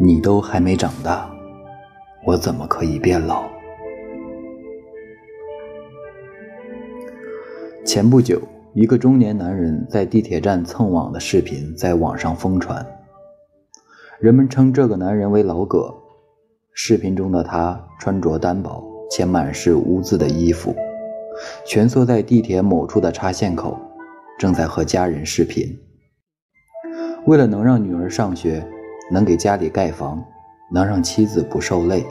你都还没长大，我怎么可以变老？前不久，一个中年男人在地铁站蹭网的视频在网上疯传，人们称这个男人为老葛。视频中的他穿着单薄且满是污渍的衣服，蜷缩在地铁某处的插线口，正在和家人视频。为了能让女儿上学，能给家里盖房，能让妻子不受累，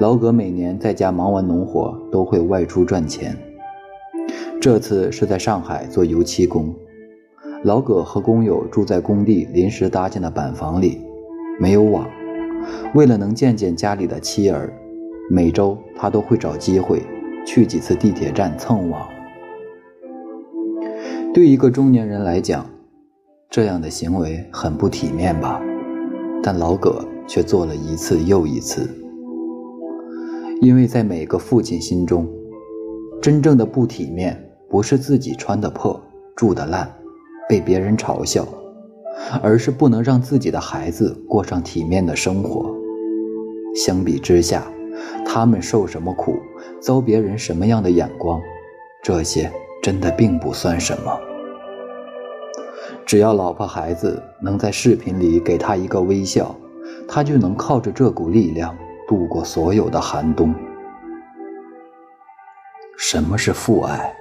老葛每年在家忙完农活都会外出赚钱。这次是在上海做油漆工，老葛和工友住在工地临时搭建的板房里，没有网。为了能见见家里的妻儿，每周他都会找机会去几次地铁站蹭网。对一个中年人来讲，这样的行为很不体面吧？但老葛却做了一次又一次，因为在每个父亲心中，真正的不体面不是自己穿的破、住的烂、被别人嘲笑。而是不能让自己的孩子过上体面的生活。相比之下，他们受什么苦，遭别人什么样的眼光，这些真的并不算什么。只要老婆孩子能在视频里给他一个微笑，他就能靠着这股力量度过所有的寒冬。什么是父爱？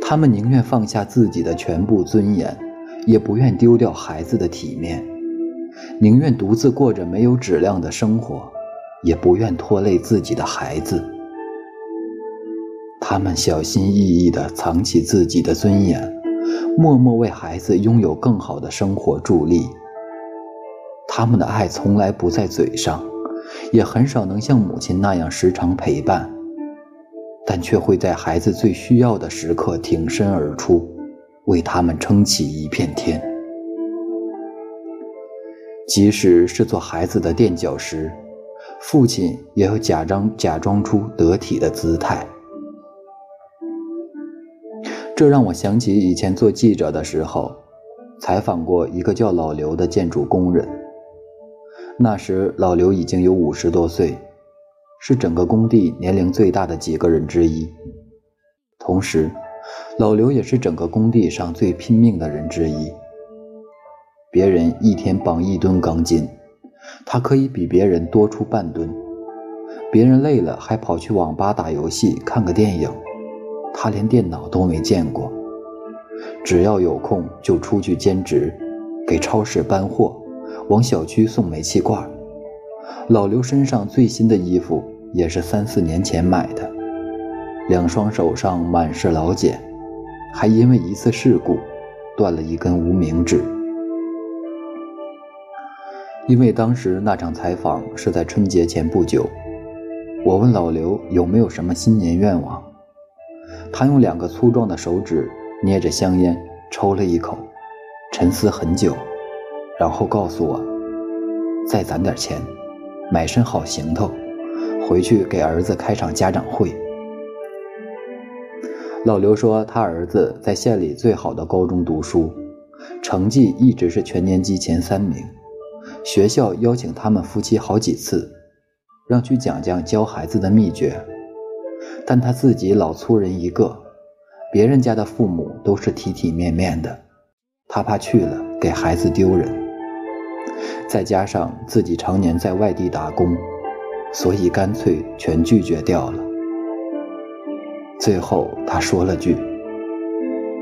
他们宁愿放下自己的全部尊严。也不愿丢掉孩子的体面，宁愿独自过着没有质量的生活，也不愿拖累自己的孩子。他们小心翼翼地藏起自己的尊严，默默为孩子拥有更好的生活助力。他们的爱从来不在嘴上，也很少能像母亲那样时常陪伴，但却会在孩子最需要的时刻挺身而出。为他们撑起一片天，即使是做孩子的垫脚石，父亲也要假装假装出得体的姿态。这让我想起以前做记者的时候，采访过一个叫老刘的建筑工人。那时老刘已经有五十多岁，是整个工地年龄最大的几个人之一，同时。老刘也是整个工地上最拼命的人之一。别人一天绑一吨钢筋，他可以比别人多出半吨。别人累了还跑去网吧打游戏、看个电影，他连电脑都没见过。只要有空就出去兼职，给超市搬货，往小区送煤气罐。老刘身上最新的衣服也是三四年前买的，两双手上满是老茧。还因为一次事故，断了一根无名指。因为当时那场采访是在春节前不久，我问老刘有没有什么新年愿望，他用两个粗壮的手指捏着香烟抽了一口，沉思很久，然后告诉我：“再攒点钱，买身好行头，回去给儿子开场家长会。”老刘说，他儿子在县里最好的高中读书，成绩一直是全年级前三名。学校邀请他们夫妻好几次，让去讲讲教孩子的秘诀，但他自己老粗人一个，别人家的父母都是体体面面的，他怕去了给孩子丢人。再加上自己常年在外地打工，所以干脆全拒绝掉了。最后，他说了句：“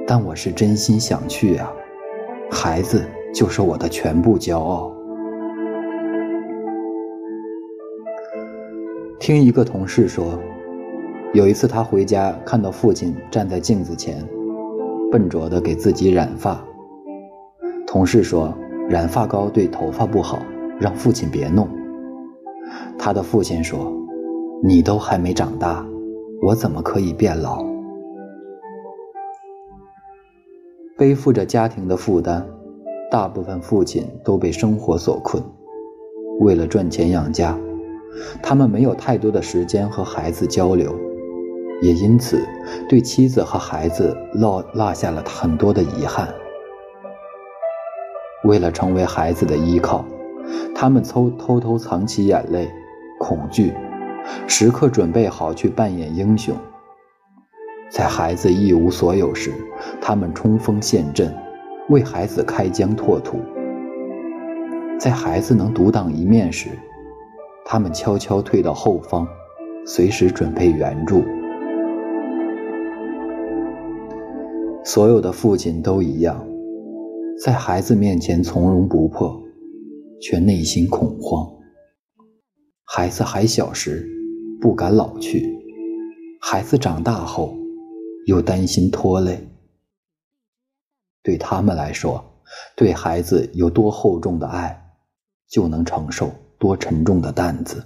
但我是真心想去啊，孩子就是我的全部骄傲。”听一个同事说，有一次他回家看到父亲站在镜子前，笨拙地给自己染发。同事说：“染发膏对头发不好，让父亲别弄。”他的父亲说：“你都还没长大。”我怎么可以变老？背负着家庭的负担，大部分父亲都被生活所困。为了赚钱养家，他们没有太多的时间和孩子交流，也因此对妻子和孩子落落下了很多的遗憾。为了成为孩子的依靠，他们偷偷偷藏起眼泪、恐惧，时刻准备好去扮演英雄。在孩子一无所有时，他们冲锋陷阵，为孩子开疆拓土；在孩子能独当一面时，他们悄悄退到后方，随时准备援助。所有的父亲都一样，在孩子面前从容不迫，却内心恐慌。孩子还小时，不敢老去；孩子长大后，又担心拖累。对他们来说，对孩子有多厚重的爱，就能承受多沉重的担子。